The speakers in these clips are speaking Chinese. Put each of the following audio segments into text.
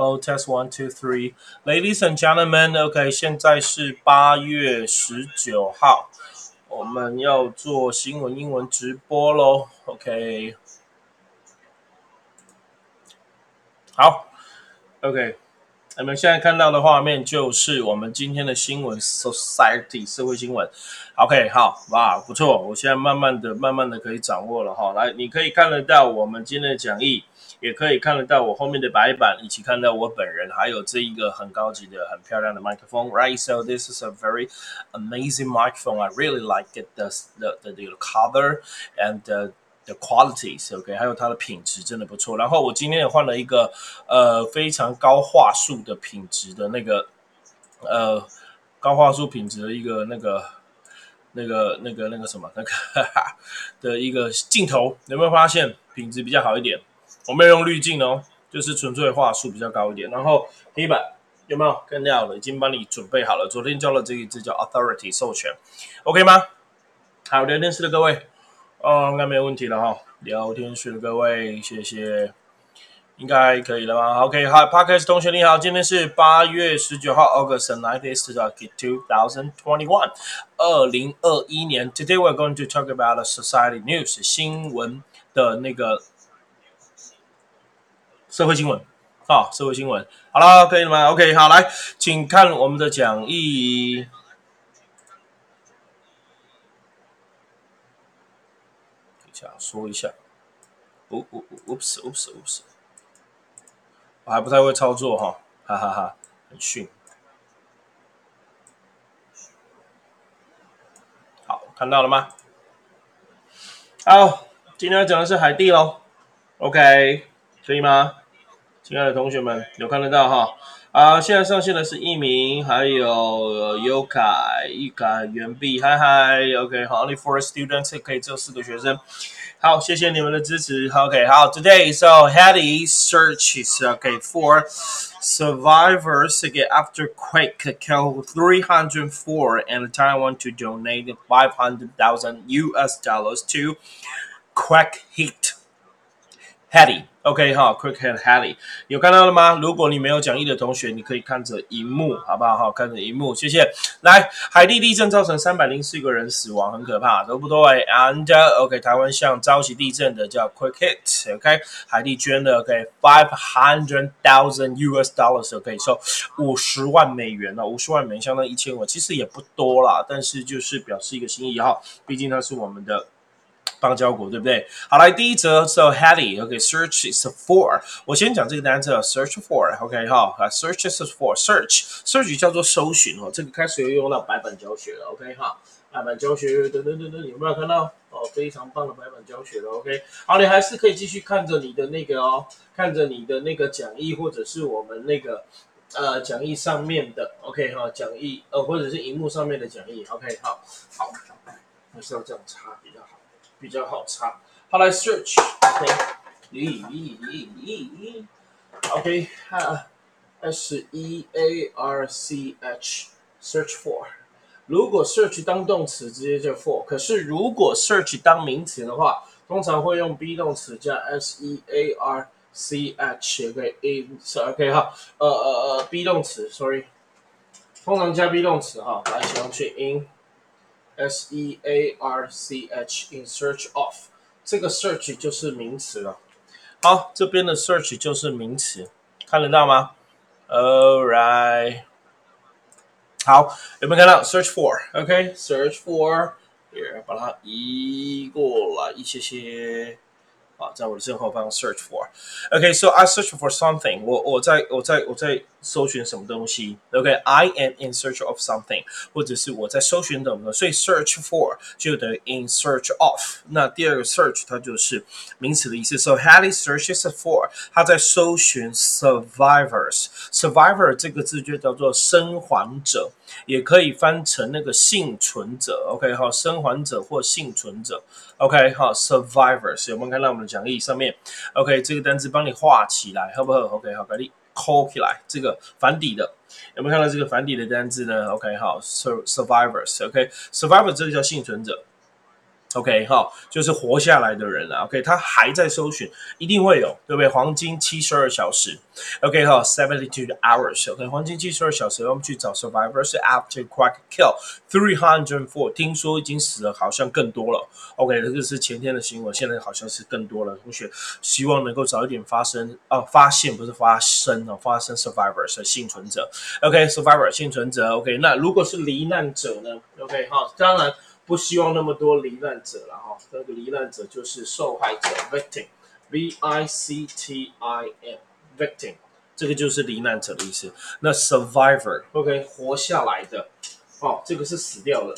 Hello, test one, two, three. Ladies and gentlemen, OK，现在是八月十九号，我们要做新闻英文直播喽。OK，好，OK，你们现在看到的画面就是我们今天的新闻 Society 社会新闻。OK，好，哇，不错，我现在慢慢的、慢慢的可以掌握了哈。来，你可以看得到我们今天的讲义。也可以看得到我后面的白板，以及看到我本人，还有这一个很高级的、很漂亮的麦克风，right? So this is a very amazing microphone. I really like it. The the the the color and the the qualities. OK，还有它的品质真的不错。然后我今天也换了一个呃非常高画素的品质的那个呃高画素品质的一个那个那个那个那个什么那个哈哈的一个镜头，有没有发现品质比较好一点？我没有用滤镜哦，就是纯粹话术比较高一点。然后黑板有没有更亮了？已经帮你准备好了。昨天教了这一支叫 Authority 授权，OK 吗？好，聊天室的各位，哦，应该没有问题了哈。聊天室的各位，谢谢，应该可以了吗？OK，Hi Parkers 同学你好，今天是八月十九号，August ninth, two thousand twenty-one，二零二一年。Today we're going to talk about the society news 新闻的那个。社会新闻，啊，社会新闻，好了，可以了吗？OK，好，来，请看我们的讲义。一下，说一下。哦哦哦，Oops，Oops，Oops，我还不太会操作哈，哈哈哈，很逊。好，看到了吗？好，今天要讲的是海地喽。OK，可以吗？亲爱的同学们，有看得到哈？啊，现在上线的是一鸣，还有优凯、易凯、袁碧，嗨嗨，OK，好，Only four students，可以只有四个学生。好，谢谢你们的支持。OK，好，Today so Hattie searches OK for survivors again after quake killed 304 and Taiwan to donate 500,000 US dollars to quake hit Hattie。OK 哈，Quickhead Hattie 有看到了吗？如果你没有讲义的同学，你可以看着荧幕，好不好？哈，看着荧幕，谢谢。来，海地地震造成三百零四个人死亡，很可怕，对不对？And OK，台湾向遭袭地震的叫 Quick Hit，OK，海地捐了 OK five hundred thousand US dollars，OK，说五十万美元呢，五十万美元相当于一千万，其实也不多啦，但是就是表示一个心意哈，毕竟它是我们的。邦交国对不对？好，来第一则，so Hattie，OK，search is for。我先讲这个单词，search for，OK 哈，啊，search is for，search，search 叫做搜寻哦，这个开始又用到白板教学了，OK 哈，白板教学等等等等，有没有看到？哦，非常棒的白板教学了，OK。好，你还是可以继续看着你的那个哦，看着你的那个讲义或者是我们那个呃讲义上面的，OK 哈，讲义呃或者是荧幕上面的讲义，OK 好，好，还是要这样插比较好。比较好查。好，来 search，OK，咦咦咦咦，OK，哈，S E A R C H，search for。如果 search 当动词，直接就 for。可是如果 search 当名词的话，通常会用 be 动词加 S E A R C H，OK，in，OK 哈，呃呃呃，be 动词，sorry，通常加 be 动词哈，来形容去 in。S E A R C H in search of，这个 search 就是名词了。好，这边的 search 就是名词，看得到吗？All right，好，有没有看到 search for？OK，search for，here 把它移过来一些些。啊，在我的正后方 search for。OK，so、okay, I search for something 我。我我在我在我在 搜寻什么东西？OK，I、am in search of something，或者是我在搜寻什么？所以 search for 就等于 in search of。那第二个 search 它就是名词的意思。So Hattie searches for，他在搜寻 survivors。survivor 这个字就叫做生还者，也可以翻成那个幸存者。OK，好，生还者或幸存者。OK，好，survivors 有没有看到我们的讲义上面？OK，这个单词帮你画起来，好不好？OK，好，给你扣起来。这个反底的有没有看到这个反底的单字呢？OK，好，survivors。OK，survivor 这个叫幸存者。OK 哈，就是活下来的人啊。OK，他还在搜寻，一定会有，对不对？黄金七十二小时，OK 哈，seventy two hours。OK，黄金七十二小时，我们去找 survivors after Quack kill three hundred four。听说已经死了，好像更多了。OK，这个是前天的新闻，现在好像是更多了。同学希望能够早一点发生啊，发现不是发生哦，发生 survivors 幸存者。OK，survivor 幸存者。OK，那如果是罹难者呢？OK 哈，当然。不希望那么多罹难者了哈，那个罹难者就是受害者，victim，v i c t i m，victim，这个就是罹难者的意思。那 survivor，OK，活下来的，哦，这个是死掉的，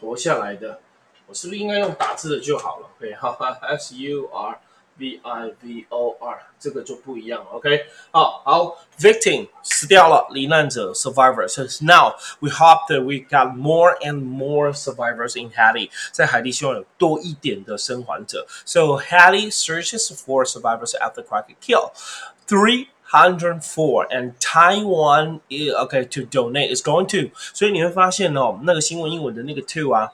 活下来的，我是不是应该用打字的就好了？OK，哈哈，s u r。V I V O R，这个就不一样，OK？好好，victim 死掉了，罹难者 survivor。So now we hope that we got more and more survivors in Haiti，在海地希望有多一点的生还者。So Haiti searches for survivors after Kraken kill. Three hundred four and Taiwan is okay to donate is going to，所以你会发现哦，那个新闻英文的那个 to 啊。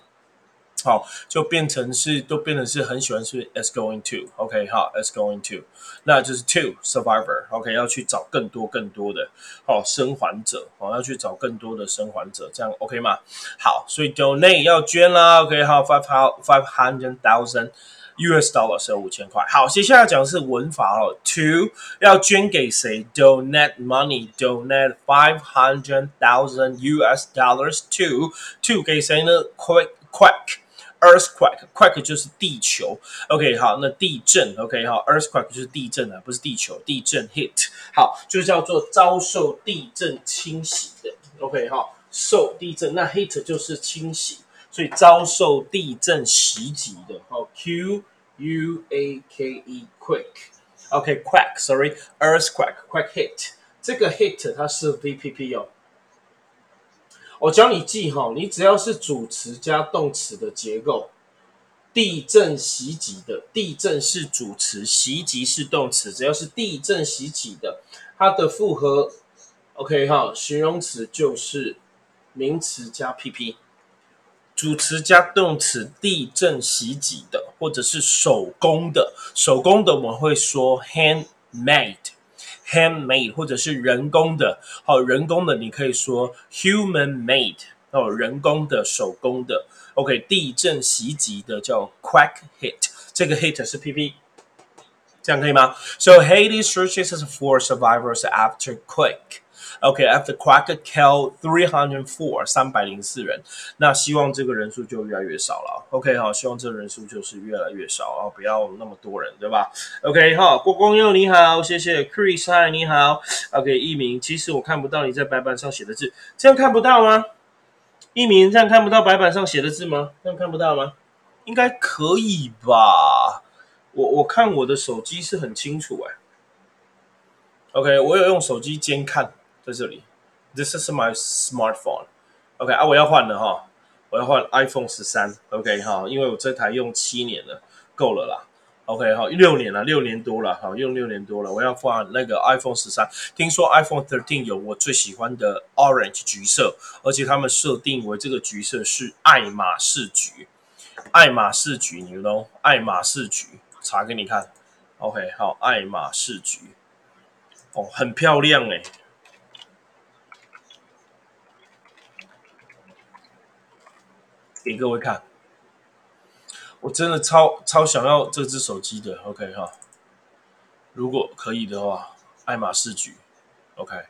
好，就变成是都变成是很喜欢是 is going to，OK，好，is going to，那就是 to survivor，OK，要去找更多更多的好生还者，好要去找更多的生还者，这样 OK 吗？好，所以 donate 要捐啦，OK，好，five five hundred thousand US dollars 是五千块。好，接下来讲的是文法哦，to 要捐给谁？donate money，donate five hundred thousand US dollars to to 给谁呢？Quick quick。Earthquake，quake 就是地球，OK，好，那地震，OK，好，Earthquake 就是地震啊，不是地球，地震 hit，好，就叫做遭受地震侵袭的，OK，好，受地震，那 hit 就是侵袭，所以遭受地震袭击的，好，Q U A K E，quake，OK，quake，sorry，Earthquake，quake hit，这个 hit 它是 VPP 哦。我教你记哈，你只要是主词加动词的结构，地震袭击的，地震是主词，袭击是动词，只要是地震袭击的，它的复合，OK 哈，形容词就是名词加 PP，主词加动词，地震袭击的，或者是手工的，手工的我们会说 handmade。Handmade 或者是人工的，好，人工的你可以说 human made 哦，人工的、手工的。OK，地震袭击的叫 quack hit，这个 hit 是 PP，这样可以吗？So Haiti searches for survivors after quake。OK，after quake kill three hundred four 三百零四人，那希望这个人数就越来越少了。OK，好，希望这个人数就是越来越少啊，不要那么多人，对吧？OK，好，郭光佑你好，谢谢 Chris，嗨，你好。OK，一鸣，其实我看不到你在白板上写的字，这样看不到吗？一鸣，这样看不到白板上写的字吗？这样看不到吗？应该可以吧？我我看我的手机是很清楚哎。OK，我有用手机监看。在这里，This is my smartphone。OK 啊，我要换了哈，我要换 iPhone 十三。OK 哈，因为我这台用七年了，够了啦。OK 哈，六年了，六年多了，好用六年多了，我要换那个 iPhone 十三。听说 iPhone thirteen 有我最喜欢的 orange 橘色，而且他们设定为这个橘色是爱马仕橘。爱马仕橘，你 know？爱马仕橘，查给你看。OK 好，爱马仕橘，哦，很漂亮哎。给各位看，我真的超超想要这只手机的，OK 哈，如果可以的话，爱马仕橘，OK，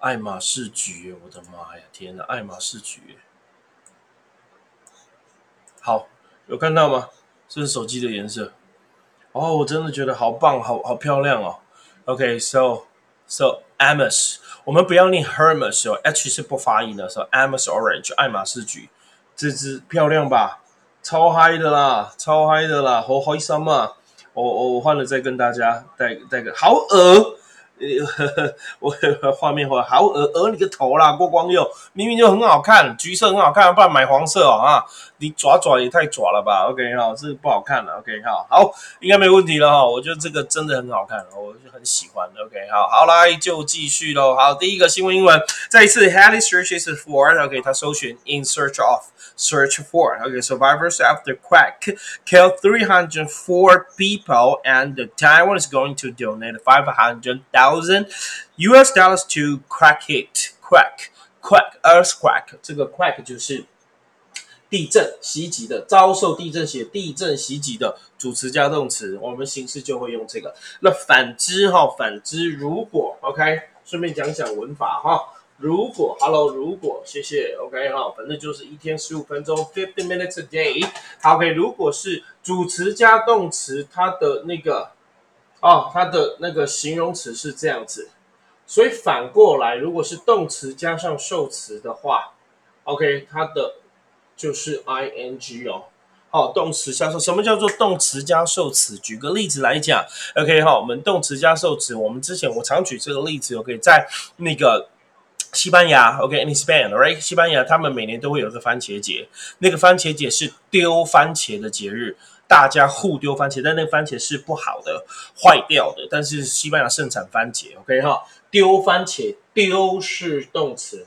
爱马仕橘，我的妈呀，天呐，爱马仕橘，好，有看到吗？这是手机的颜色，哦，我真的觉得好棒，好好漂亮哦，OK，so so Amos，我们不要念 Hermes 哦，H 是不发音的，so Amos Orange，爱马仕橘。这只漂亮吧，超嗨的啦，超嗨的啦，好开心啊！我我我换了再跟大家带带个好耳，我画面画好鹅鹅你个头啦，郭光佑明明就很好看，橘色很好看，不然买黄色哦啊！你爪爪也太爪了吧？OK 好，这不好看了。OK 好，好，应该没问题了哈。我觉得这个真的很好看，我就很喜欢。OK 好，好来就继续喽。好，第一个新闻英文，再一次 h a l l y searches for OK，他搜寻 in search of search for OK survivors after quake killed 304 people and Taiwan is going to donate 500,000 US dollars to crack it quake quake earthquake 这个 quack 就是地震袭击的，遭受地震写地震袭击的主词加动词，我们形式就会用这个。那反之哈，反之如果 OK，顺便讲讲文法哈。如果 Hello，如果谢谢 OK 哈，反正就是一天十五分钟，fifty minutes a day。OK，如果是主词加动词，它的那个哦，它的那个形容词是这样子，所以反过来，如果是动词加上受词的话，OK，它的就是 ing 哦，好，动词加受，什么叫做动词加受词？举个例子来讲，OK 哈，我们动词加受词，我们之前我常举这个例子，OK，在那个西班牙，OK，in Spain，right，西班牙他们每年都会有个番茄节，那个番茄节是丢番茄的节日，大家互丢番茄，但那个番茄是不好的，坏掉的，但是西班牙盛产番茄，OK 哈，丢番茄，丢是动词。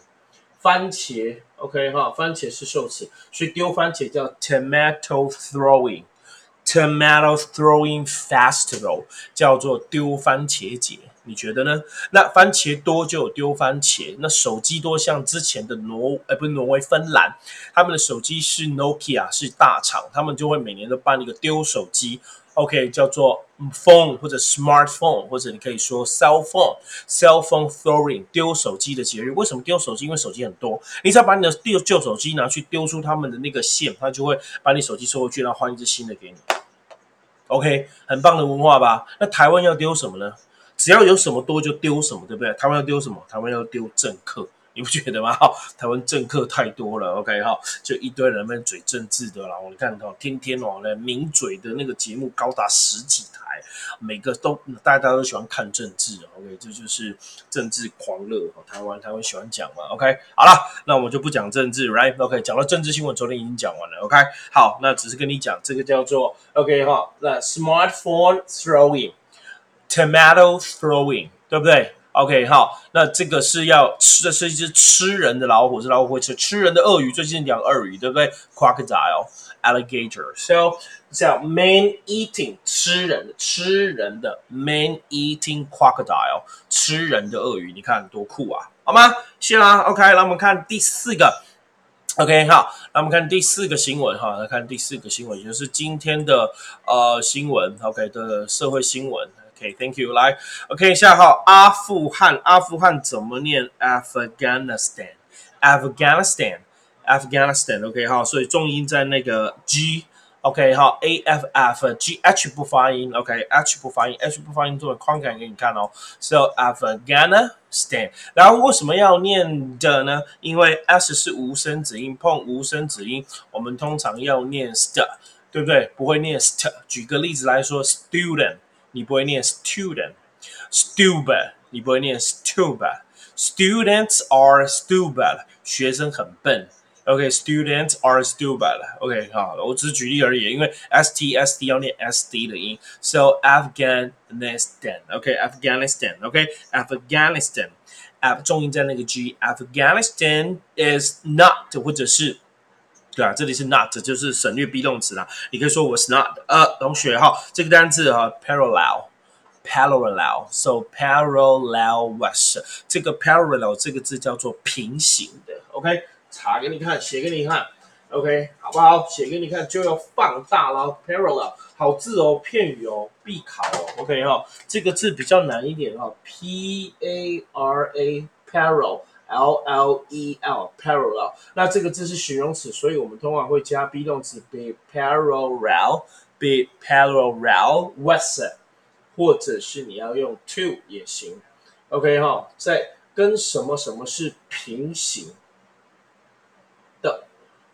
番茄，OK 哈，番茄是受词，所以丢番茄叫 tomato throwing，tomato throwing festival 叫做丢番茄节，你觉得呢？那番茄多就有丢番茄，那手机多像之前的挪，呃不是挪威，芬兰，他们的手机是 Nokia 是大厂，他们就会每年都办一个丢手机。OK，叫做 phone 或者 smartphone，或者你可以说 cell phone，cell phone throwing 丢手机的节日。为什么丢手机？因为手机很多，你只要把你的旧旧手机拿去丢出他们的那个线，他就会把你手机收回去，然后换一只新的给你。OK，很棒的文化吧？那台湾要丢什么呢？只要有什么多就丢什么，对不对？台湾要丢什么？台湾要丢政客。你不觉得吗？哈，台湾政客太多了，OK 哈，就一堆人们嘴政治的啦。我看到天天哦，那名嘴的那个节目高达十几台，每个都大家都喜欢看政治，OK，这就是政治狂热。台湾台湾喜欢讲嘛，OK，好了，那我们就不讲政治，Right？OK，讲到政治新闻，昨天已经讲完了，OK，好，那只是跟你讲这个叫做 OK 哈，那 smartphone throwing Tomato throwing，对不对？OK，好，那这个是要吃的是一只吃人的老虎，是老虎会吃吃人的鳄鱼。最近讲鳄鱼，对不对？Crocodile, alligator. So 叫 man eating 吃人的吃人的 man eating crocodile 吃人的鳄鱼，你看多酷啊，好吗？谢啦。OK，那我们看第四个。OK，好，那我们看第四个新闻哈，来看第四个新闻，也就是今天的呃新闻，OK 的社会新闻。OK，Thank you。来，OK，下号阿富汗，阿富汗怎么念？Afghanistan，Afghanistan，Afghanistan。OK，好，所以重音在那个 G。OK，好，A F F G H 不发音。OK，H 不发音，H 不发音，做个框感给你看哦。So Afghanistan，然后为什么要念的呢？因为 S 是无声子音，碰无声子音，我们通常要念 st，对不对？不会念 st。举个例子来说，student。你不会念 student，stupid，你不会念 stupid，students are stupid，学生很笨。OK，students are stupid。OK，好，我只是举例而已，因为 S T S D 要念 S D 的音，so Afghanistan。OK，Afghanistan。OK，Afghanistan，Af 重音在那个 G，Afghanistan is not，或者是。 对啊，这里是 not，就是省略 be 动词啦。你可以说 was not。呃，同学哈，这个单词哈，parallel，parallel，so parallel was 这个 parallel 这个字叫做平行的。OK，查给你看，写给你看。OK，好不好？写给你看就要放大了。parallel 好字哦，片语哦，必考哦。OK 哈，这个字比较难一点哈，p a r a parallel。L L E L parallel，那这个字是形容词，所以我们通常会加 be 动词 be parallel，be parallel with，或者是你要用 to 也行。OK 哈，在跟什么什么是平行的，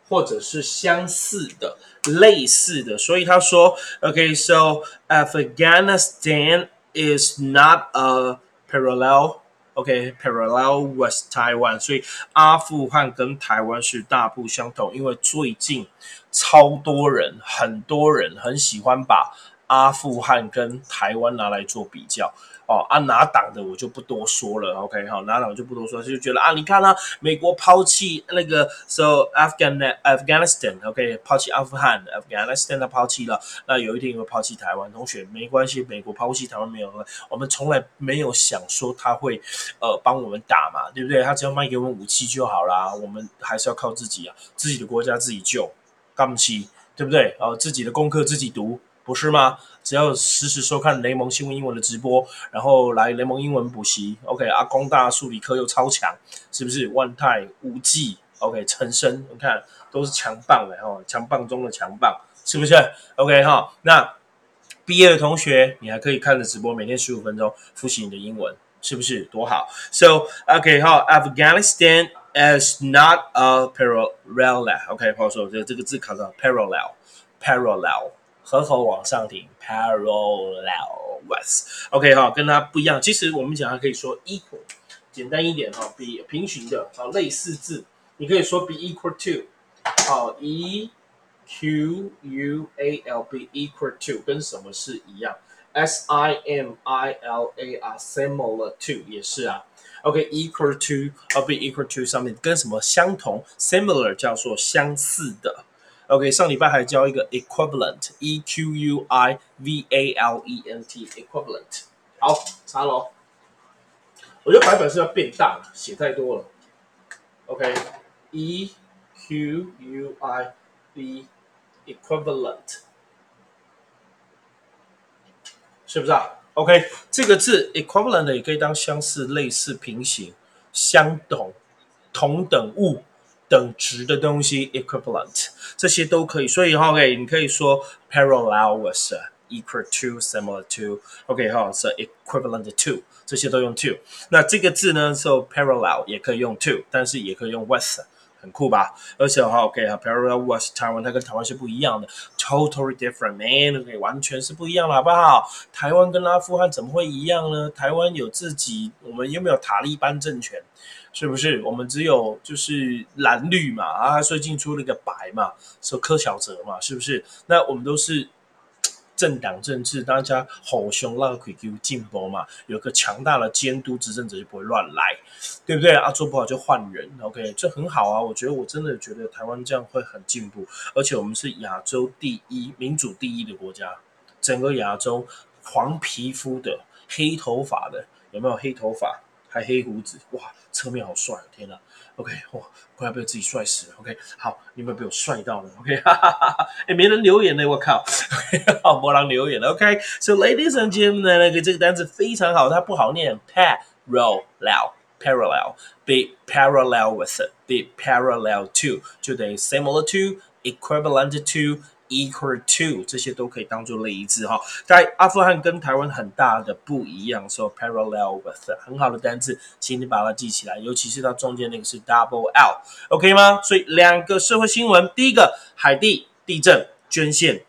或者是相似的、类似的，所以他说 OK，so Afghanistan is not a parallel。 OK，parallel with Taiwan，所以阿富汗跟台湾是大不相同。因为最近超多人，很多人很喜欢把阿富汗跟台湾拿来做比较。哦啊，拿党的我就不多说了，OK 好，拿党就不多说，就觉得啊，你看啊，美国抛弃那个，so Afghanistan，OK，抛弃阿富汗，Afghanistan 他抛弃了，那有一天会抛弃台湾，同学没关系，美国抛弃台湾没有，我们从来没有想说他会呃帮我们打嘛，对不对？他只要卖给我们武器就好啦，我们还是要靠自己啊，自己的国家自己救，干不起，对不对？哦，自己的功课自己读。不是吗？只要实时收看雷蒙新闻英文的直播，然后来雷蒙英文补习，OK。阿公大数理科又超强，是不是？万泰五 G OK，陈升，你看都是强棒的哈，强棒中的强棒，是不是？OK 哈，那毕业的同学，你还可以看着直播，每天十五分钟复习你的英文，是不是？多好！So OK 哈，Afghanistan is not a parallel，OK，朋友说这这个字考到 parallel，parallel。合口往上挺，parallel with，OK 哈，跟它不一样。其实我们讲它可以说 equal，简单一点哈，比平行的，好类似字，你可以说 be equal to，好 e q u a l be equal to 跟什么是一样？s i m i l a r similar to 也是啊，OK equal to，啊 be equal to 上面跟什么相同？similar 叫做相似的。OK，上礼拜还教一个 equivalent，E Q U I V A L E N T，equivalent。好，查喽。我觉得白板是要变大了，写太多了。OK，E Q U I V，equivalent，是不是啊？OK，这个字 equivalent 也可以当相似、类似、平行、相等、同等物。等值的东西，equivalent，这些都可以。所以，OK，你可以说 parallel with equal to similar to，OK 哈，是 equivalent to，这些都用 to。那这个字呢，，so parallel 也可以用 to，但是也可以用 with，很酷吧？而且哈，OK 哈，parallel with 台湾，它跟台湾是不一样的，totally different，man，OK，完全是不一样了，好不好？台湾跟阿富汗怎么会一样呢？台湾有自己，我们有没有塔利班政权？是不是我们只有就是蓝绿嘛啊？最近出了一个白嘛，说柯小哲嘛，是不是？那我们都是政党政治，大家吼凶让可以进步嘛，有个强大的监督执政者就不会乱来，对不对啊？做不好就换人，OK，这很好啊。我觉得我真的觉得台湾这样会很进步，而且我们是亚洲第一民主第一的国家，整个亚洲黄皮肤的黑头发的有没有黑头发？还黑胡子，哇，侧面好帅，天哪！OK，哇，快要被自己帅死了。OK，好，你有没有被我帅到呢？OK，哈哈哈哈，哎，没人留言呢，我靠，好，没人留言了。OK，So ladies and gentlemen，那个这个单词非常好，它不好念，parallel，parallel，be parallel with it, be parallel to，就等于 similar to，equivalent to。Equal to 这些都可以当做类字哈，在阿富汗跟台湾很大的不一样，说 parallel with 很好的单词，请你把它记起来，尤其是它中间那个是 double L，OK 吗？所以两个社会新闻，第一个海地地震捐献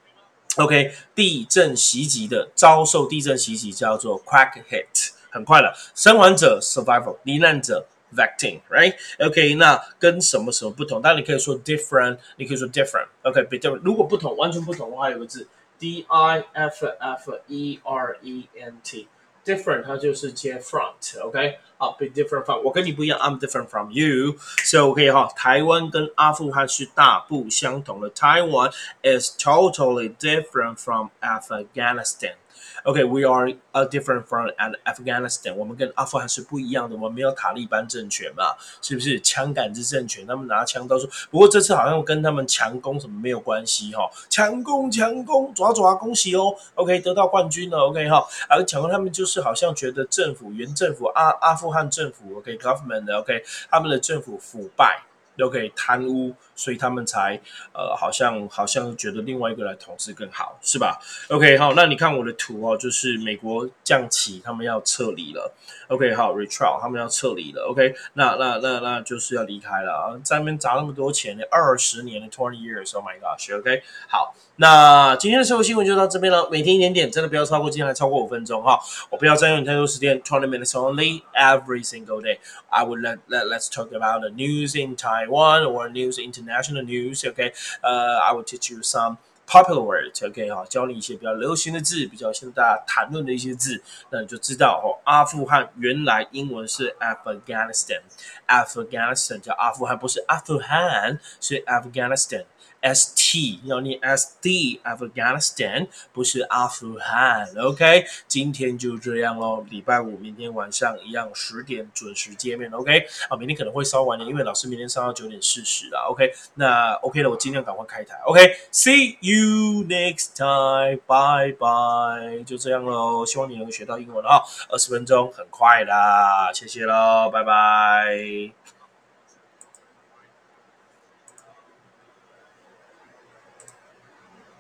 ，OK，地震袭击的遭受地震袭击叫做 crack hit，很快了，生还者 survival，罹难者。Vecting，right？OK，那跟什么什么不同？当然你可以说 different，你可以说 different，OK，be different。如果不同，完全不同的话，有个字 D I F F E R E N T，different 它就是接 front，OK，好，be different from，我跟你不一样，I'm different from you，so OK 哈，台湾跟阿富汗是大不相同的，Taiwan is totally different from Afghanistan。 Okay, we are a different from an Afghanistan。我们跟阿富汗是不一样的，我们没有塔利班政权嘛，是不是？枪杆子政权，他们拿枪到处。不过这次好像跟他们强攻什么没有关系哈，强攻强攻，抓抓，恭喜哦。OK，得到冠军了。OK 哈，而强攻他们就是好像觉得政府原政府阿阿富汗政府 OK government OK 他们的政府腐败。都可以贪污，所以他们才呃好像好像觉得另外一个来统治更好，是吧？OK 好，那你看我的图哦，就是美国降旗，他们要撤离了。OK 好，Retrial 他们要撤离了。OK，那那那那就是要离开了啊，在那边砸那么多钱，二十年的 twenty years，Oh my gosh，OK 好。那今天的社会新闻就到这边了。每天一点点，真的不要超过，今天还超过五分钟哈。我不要占用你太多时间。Twenty minutes only every single day. I would let let let's talk about the news in time. Taiwan or news international news. Okay, uh, I will teach you some popular words. OK 哈，教你一些比较流行的字，比较现在大家谈论的一些字，那你就知道哦。阿富汗原来英文是 Afghanistan，Afghanistan 叫阿富汗，不是阿富汗，是 Afghanistan。 S T 要念 S D Afghanistan 不是阿富汗，OK？今天就这样喽，礼拜五明天晚上一样十点准时见面，OK？啊，明天可能会稍晚点，因为老师明天上到九点四十了，OK？那 OK 了，我尽量赶快开台，OK？See you next time，bye bye，就这样喽，希望你能学到英文啊，二十分钟很快啦，谢谢喽，拜拜。